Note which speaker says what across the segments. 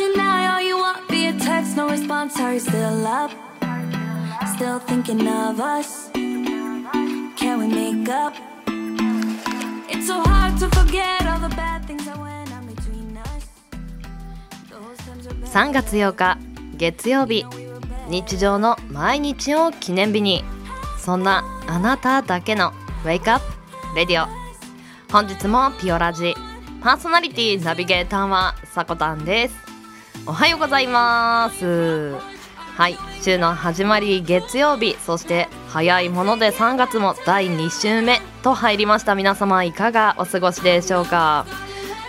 Speaker 1: deny all you want via text, no response. Are you still up? Still thinking of us? Can we make up? It's so hard to forget all the bad things that went on between us. Those times are bad.
Speaker 2: 3月8日月曜日日常の毎日を記念日にそんなあなただけの Wake Up Radio 本日もピオラジパーソナリティナビゲーターはさこたんですおはようございます。はい週の始まり月曜日そして早いもので3月も第2週目と入りました。皆様いかがお過ごしでしょうか。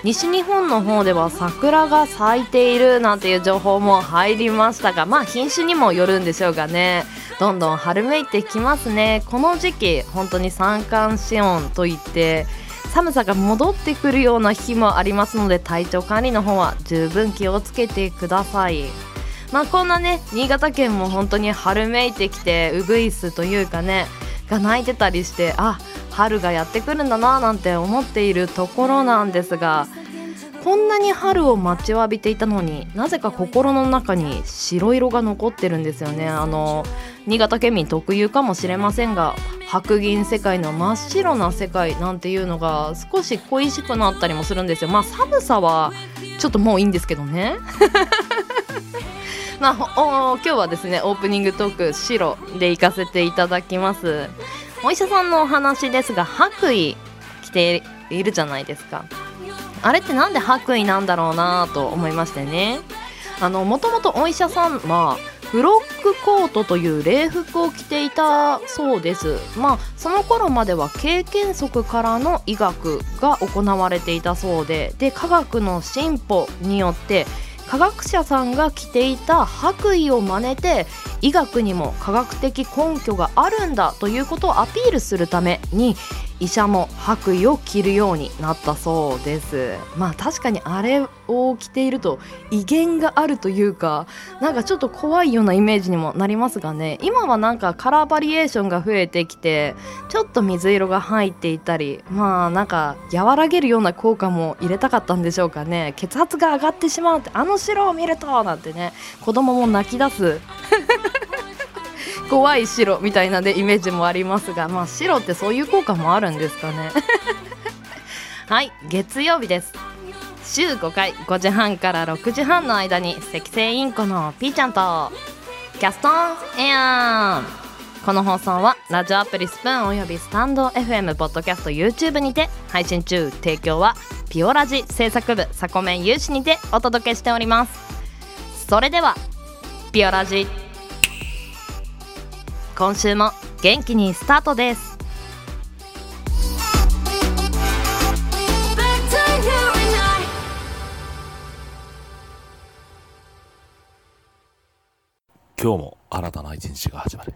Speaker 2: 西日本の方では桜が咲いているなんていう情報も入りましたがまあ品種にもよるんでしょうがね。どんどん春めいてきますね。この時期本当に三寒四温といって寒さが戻ってくるような日もありますので体調管理の方は十分気をつけてください。まあこんなね新潟県も本当に春めいてきてウグイスというかねが鳴いてたりしてあ春がやってくるんだななんて思っているところなんですがこんなに春を待ちわびていたのになぜか心の中に白色が残ってるんですよね。あの新潟県民特有かもしれませんが白銀世界の真っ白な世界なんていうのが少し恋しくなったりもするんですよ。まあ寒さはちょっともういいんですけどね。まあ今日はですねオープニングトーク白で行かせていただきます。お医者さんのお話ですが白衣着ているじゃないですか。あれってなんで白衣なんだろうなと思いましてね。あのもともとお医者さんはフロックコートという礼服を着ていたそうです。まあその頃までは経験則からの医学が行われていたそうで。で科学の進歩によって科学者さんが着ていた白衣を真似て医学にも科学的根拠があるんだということをアピールするために医者も白衣を着るようになったそうです。まあ確かにあれを着ていると威厳があるというかなんかちょっと怖いようなイメージにもなりますがね。今はなんかカラーバリエーションが増えてきてちょっと水色が入っていたりまあなんか和らげるような効果も入れたかったんでしょうかね。血圧が上がってしまうってあの白を見るとなんてね子供も泣き出す。怖い白みたいなでイメージもありますがまあ白ってそういう効果もあるんですかね。はい月曜日です。週5回5時半から6時半の間に赤星インコのピーちゃんとキャストンエアーこの放送はラジオアプリスプーンおよびスタンド FM ポッドキャスト YouTube にて配信中提供はピオラジ制作部サコメン有志にてお届けしております。それではピオラジ。今週も元気にスタートです。
Speaker 3: 今日も新たな一日が始まる。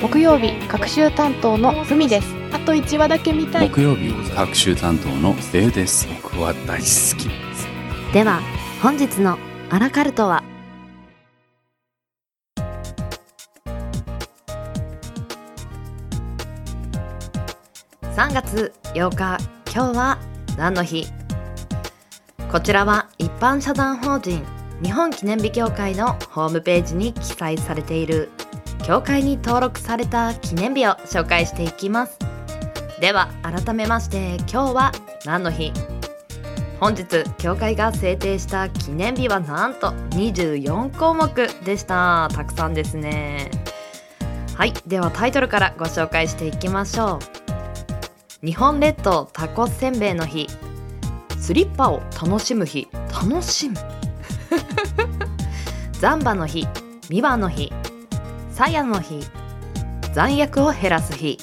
Speaker 4: 木曜日各週担当のふみです。あと1話だけ見たい。
Speaker 5: 木曜日各週担当のデウです。僕は大好き。
Speaker 2: では本日のアラカルトは？3月8日今日は何の日？こちらは一般社団法人日本記念日協会のホームページに記載されている協会に登録された記念日を紹介していきます。では改めまして今日は何の日？本日協会が制定した記念日はなんと24項目でした。たくさんですね。はい。ではタイトルからご紹介していきましょう。日本列島タコせんべいの日。スリッパを楽しむ日。楽しむ？ザンバの日。ミワの日。サヤの日。残薬を減らす日。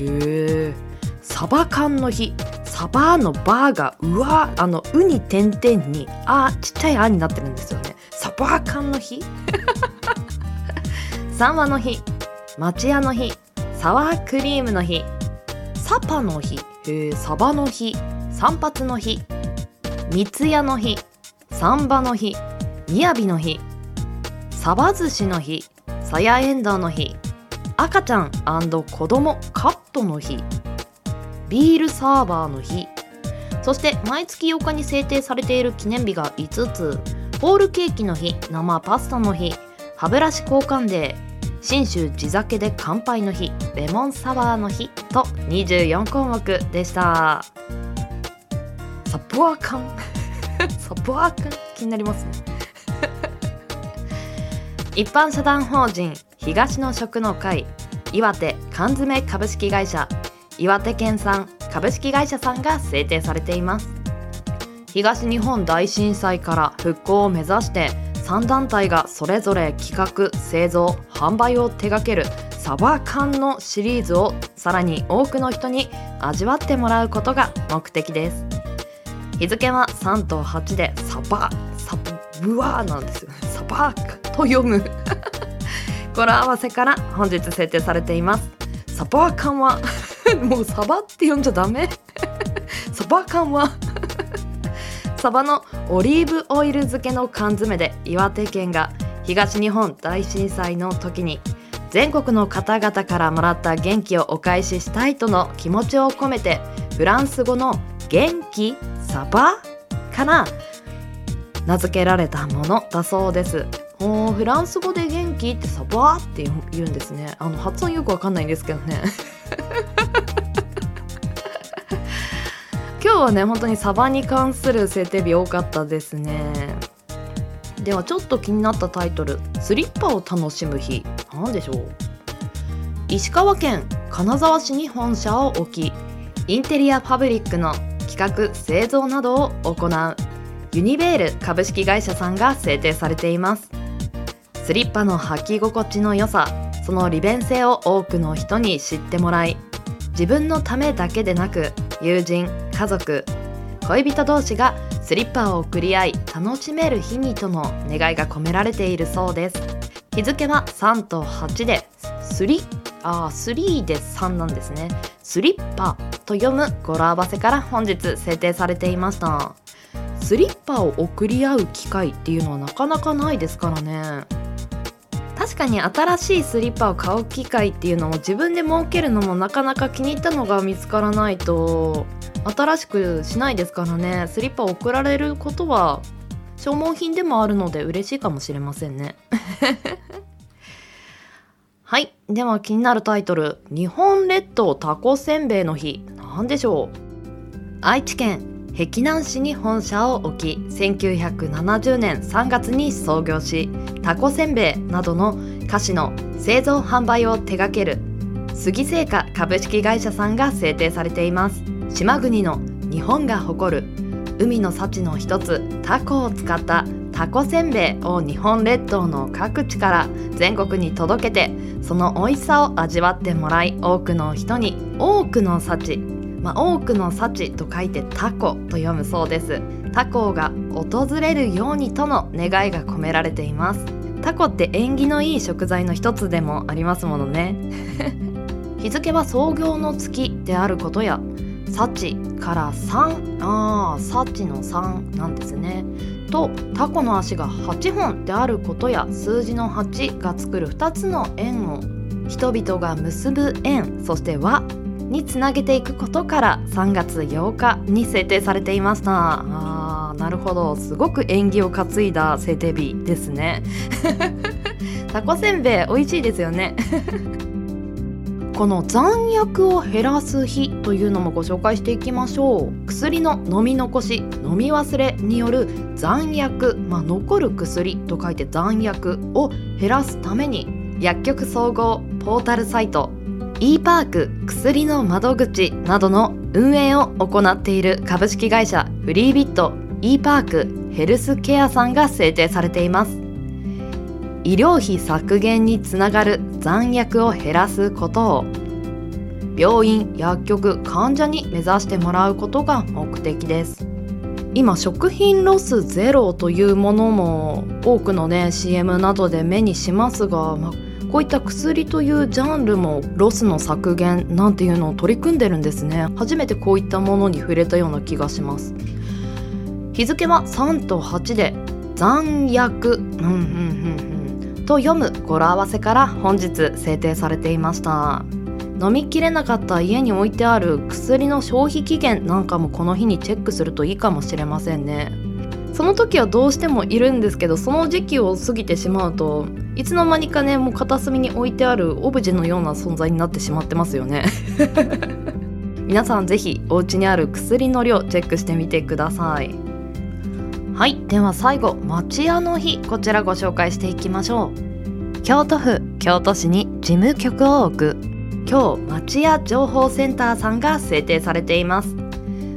Speaker 2: へえ。サバ缶の日。サバのバーがうわあのウに点々にあちっちゃいあになってるんですよね。サバ缶の日。サンマの日。町屋の日。サワークリームの日。サパの日。へえサバの日。散髪の日。三ツ矢の日。サンバの日。みやびの日。サバ寿司の日さやえんどうの日赤ちゃん子供カットの日ビールサーバーの日そして毎月8日に制定されている記念日が5つホールケーキの日生パスタの日歯ブラシ交換デー信州地酒で乾杯の日レモンサワーの日と24項目でした。サポアカンサポアカン気になりますね。一般社団法人東の食の会岩手缶詰株式会社岩手県産株式会社さんが制定されています。東日本大震災から復興を目指して3団体がそれぞれ企画製造販売を手掛けるサバ缶のシリーズをさらに多くの人に味わってもらうことが目的です。日付は3と8でサバサブワーなんですよ。ねサバと読む。語呂合わせから本日設定されています。サバ缶は もうサバって呼んじゃダメ。サバ缶はサバのオリーブオイル漬けの缶詰で岩手県が東日本大震災の時に全国の方々からもらった元気をお返ししたいとの気持ちを込めてフランス語の元気サバから名付けられたものだそうです。おフランス語で元気ってサバーって言うんですね。あの発音よくわかんないんですけどね。今日はね本当にサバに関する設定日多かったですね。ではちょっと気になったタイトル「スリッパを楽しむ日」何でしょう。石川県金沢市に本社を置きインテリアパブリックの企画製造などを行う。ユニベール株式会社さんが制定されています。スリッパの履き心地の良さその利便性を多くの人に知ってもらい自分のためだけでなく友人家族恋人同士がスリッパを贈り合い楽しめる日にとの願いが込められているそうです。日付は3と8で3あ3で3なんですね。スリッパと読む語呂合わせから本日制定されていました。スリッパを贈り合う機会っていうのはなかなかないですからね。確かに新しいスリッパを買う機会っていうのを自分で設けるのもなかなか気に入ったのが見つからないと新しくしないですからね。スリッパを送られることは消耗品でもあるので嬉しいかもしれませんね。はい。では気になるタイトル「日本列島タコせんべいの日」なんでしょう。愛知県碧南市に本社を置き1970年3月に創業しタコせんべいなどの菓子の製造販売を手掛ける杉製菓株式会社さんが制定されています。島国の日本が誇る海の幸の一つタコを使ったタコせんべいを日本列島の各地から全国に届けてその美味しさを味わってもらい多くの人に多くの幸まあ、多くの幸と書いてタコと読むそうです。タコが訪れるようにとの願いが込められています。タコって縁起のいい食材の一つでもありますものね。日付は創業の月であることや幸から3ああ幸の3なんですね。とタコの足が8本であることや数字の8が作る2つの円を人々が結ぶ円そして和につなげていくことから3月8日に制定されていました。あーなるほど。すごく縁起を担いだ制定日ですね。タコせんべい美味しいですよね。この残薬を減らす日というのもご紹介していきましょう。薬の飲み残し飲み忘れによる残薬、まあ、残る薬と書いて残薬を減らすために薬局総合ポータルサイト e パーク薬の窓口などの運営を行っている株式会社フリービット e パークヘルスケアさんが制定されています。医療費削減につながる残薬を減らすことを病院薬局患者に目指してもらうことが目的です。今食品ロスゼロというものも多くのね CM などで目にしますが、まあ、こういった薬というジャンルもロスの削減なんていうのを取り組んでるんですね。初めてこういったものに触れたような気がします。日付は3と8で残薬うんうんうんうん。と読む語呂合わせから本日制定されていました。飲みきれなかった家に置いてある薬の消費期限なんかもこの日にチェックするといいかもしれませんね。その時はどうしてもいるんですけどその時期を過ぎてしまうといつの間にかねもう片隅に置いてあるオブジェのような存在になってしまってますよね。皆さんぜひお家にある薬の量チェックしてみてください。はいでは最後町屋の日こちらご紹介していきましょう。京都府京都市に事務局を置く今日町屋情報センターさんが制定されています。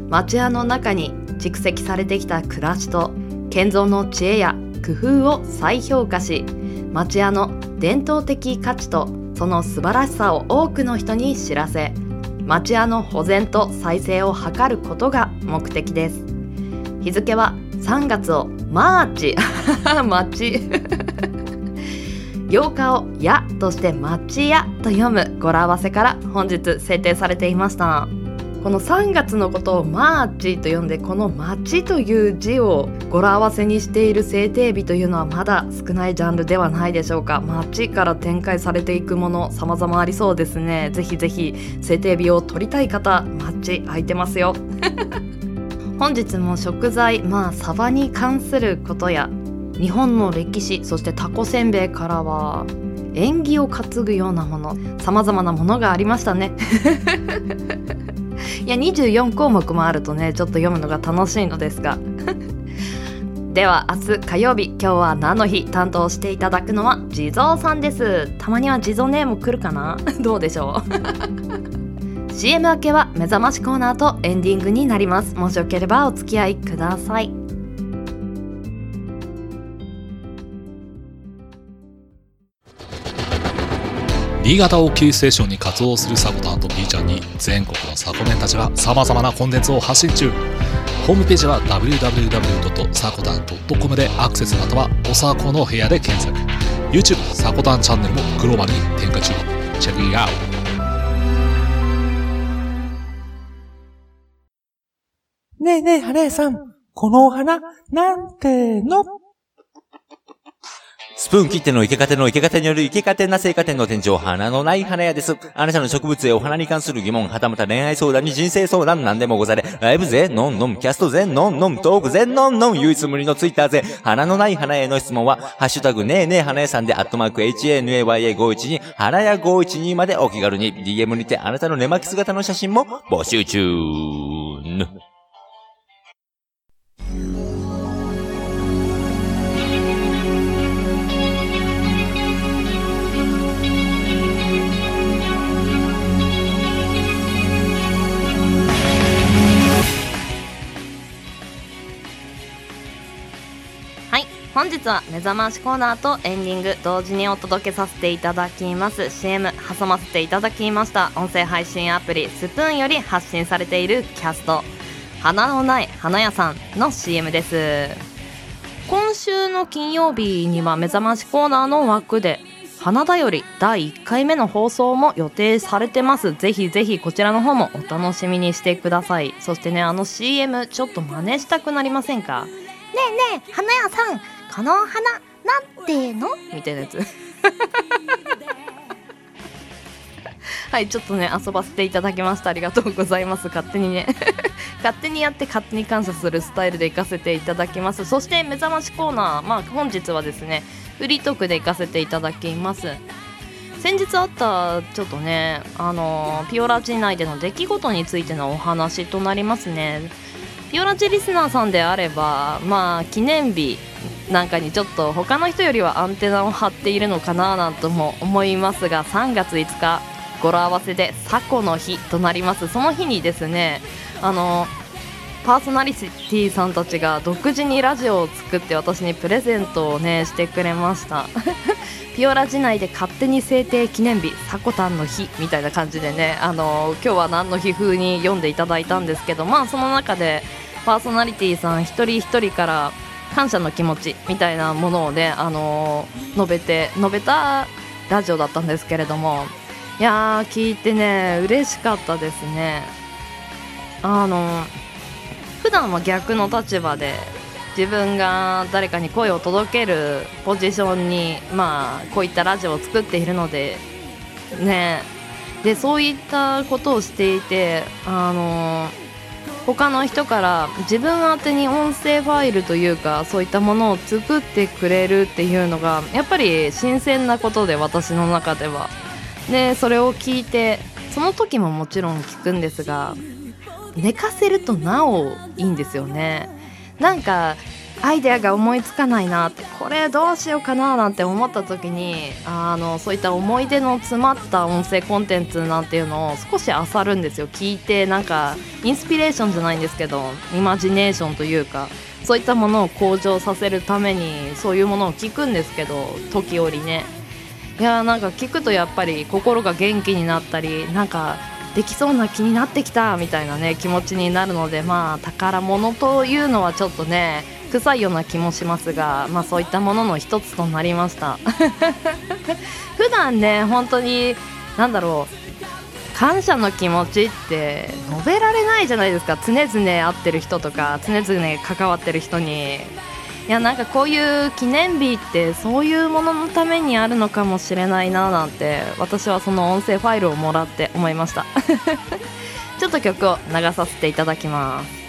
Speaker 2: 町屋の中に蓄積されてきた暮らしと建造の知恵や工夫を再評価し町屋の伝統的価値とその素晴らしさを多くの人に知らせ町屋の保全と再生を図ることが目的です。日付は3月をマーチ。町8 日を「や」として「町屋」と読む語呂合わせから本日制定されていました。この3月のことを「マーチ」と呼んでこの「町」という字を語呂合わせにしている制定日というのはまだ少ないジャンルではないでしょうか。町から展開されていくもの様々ありそうですね。ぜひぜひ制定日を取りたい方町空いてますよ。本日も食材まあサバに関することや日本の歴史そしてタコせんべいからは縁起を担ぐようなものさまざまなものがありましたね。いや24項目もあるとねちょっと読むのが楽しいのですが。では明日火曜日今日は何の日担当していただくのは地蔵さんです。たまには地蔵ネーム来るかな？どうでしょう？CM 明けは目覚ましコーナーとエンディングになります。もしよければお付き合いください。
Speaker 6: 新潟をキーステーションに活動するサコタンと B ちゃんに全国のサコメンたちが様々なコンテンツを発信中。ホームページは www.sakotan.com でアクセスまたはおさこの部屋で検索。YouTube サコタンチャンネルもグローバルに展開中。チェックイアウト。
Speaker 7: ねえねえ、花屋さん。このお花、なんての？
Speaker 8: プーン切っての池方の池方による池方な生花店の店長、花のない花屋です。あなたの植物やお花に関する疑問、はたまた恋愛相談に人生相談なんでもござれ。ライブぜ、ノンノン、キャストぜ、ノンノン、トークぜ、ノンノン、唯一無二のツイッターぜ、花のない花屋への質問は、ハッシュタグねえねえ花屋さんで、アットマーク HANAYA512、花屋512までお気軽に、DM にてあなたの寝巻き姿の写真も募集中。
Speaker 2: 日は目覚ましコーナーとエンディング同時にお届けさせていただきます。CM 挟ませていただきました。音声配信アプリスプーンより発信されているキャスト。花のない花屋さんの CM です。今週の金曜日には目覚ましコーナーの枠で花だより第1回目の放送も予定されてます。ぜひぜひこちらの方もお楽しみにしてください。そしてねあの CM ちょっと真似したくなりませんか？
Speaker 9: ねえねえ、花屋さん、このお花、なんての？
Speaker 2: みたいなやつ。はいちょっとね遊ばせていただきました。ありがとうございます。勝手にね。勝手にやって勝手に感謝するスタイルで行かせていただきます。そして目覚ましコーナーまあ本日はですねフリートークで行かせていただきます。先日あったちょっとねあのピオラジ内での出来事についてのお話となりますねピオラチリスナーさんであればまあ記念日なんかにちょっと他の人よりはアンテナを張っているのかななんとも思いますが3月5日語呂合わせで「サコの日」となります。その日にですねあのパーソナリティさんたちが独自にラジオを作って私にプレゼントをねしてくれました。ピオラ時内で勝手に制定記念日サコタンの日みたいな感じでねあの今日は何の日風に読んでいただいたんですけどまあその中でパーソナリティさん一人一人から感謝の気持ちみたいなものをねあの述べて述べたラジオだったんですけれどもいやー聞いてね嬉しかったですね。あの普段は逆の立場で自分が誰かに声を届けるポジションにまあこういったラジオを作っているのでね。でそういったことをしていてあの他の人から自分宛てに音声ファイルというかそういったものを作ってくれるっていうのがやっぱり新鮮なことで私の中では。でそれを聞いてその時ももちろん聞くんですが寝かせるとなおいいんですよね。なんかアイデアが思いつかないなってこれどうしようかななんて思った時にあのそういった思い出の詰まった音声コンテンツなんていうのを少し漁るんですよ。聞いてなんかインスピレーションじゃないんですけどイマジネーションというかそういったものを向上させるためにそういうものを聞くんですけど時折ね。いやーなんか聞くとやっぱり心が元気になったりなんかできそうな気になってきたみたいなね気持ちになるのでまあ宝物というのはちょっとね臭いような気もしますがまあそういったものの一つとなりました。普段ね本当に何だろう感謝の気持ちって述べられないじゃないですか。常々会ってる人とか常々関わってる人に。いやなんかこういう記念日ってそういうもののためにあるのかもしれないななんて私はその音声ファイルをもらって思いました。ちょっと曲を流させていただきます。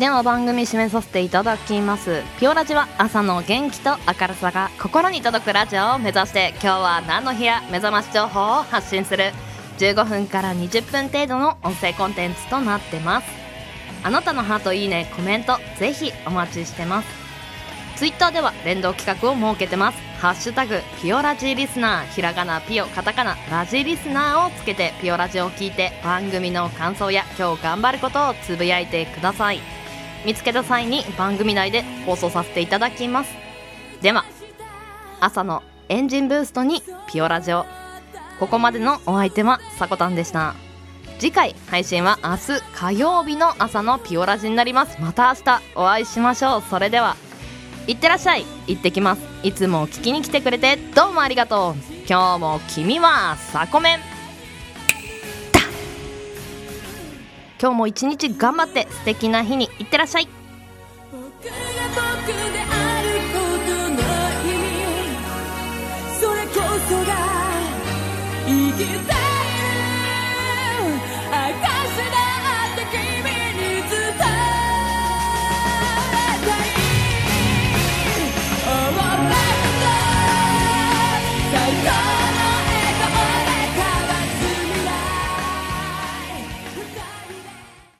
Speaker 1: で
Speaker 2: は番組締めさせていただきます。ピオラジは朝の元気と明るさが心に届くラジオを目指して今日は何の日や目覚まし情報を発信する。15分から20分程度の音声コンテンツとなってます。あなたのハートいいねコメントぜひお待ちしてます。ツイッターでは連動企画を設けてます。ハッシュタグピオラジリスナーひらがなピオカタカナラジリスナーをつけてピオラジを聞いて番組の感想や今日頑張ることをつぶやいてください。見つけた際に番組内で放送させていただきます。では朝のエンジンブーストにピオラジオ。ここまでのお相手はさこたんでした。次回配信は明日火曜日の朝のピオラジになります。また明日お会いしましょう。それではいってらっしゃい。行ってきます。いつも聞きに来てくれてどうもありがとう。今日も君はサコメン。今日も一日頑張って素敵な日に。いってらっしゃい。
Speaker 1: 僕が僕であることの意味。それこそが生きた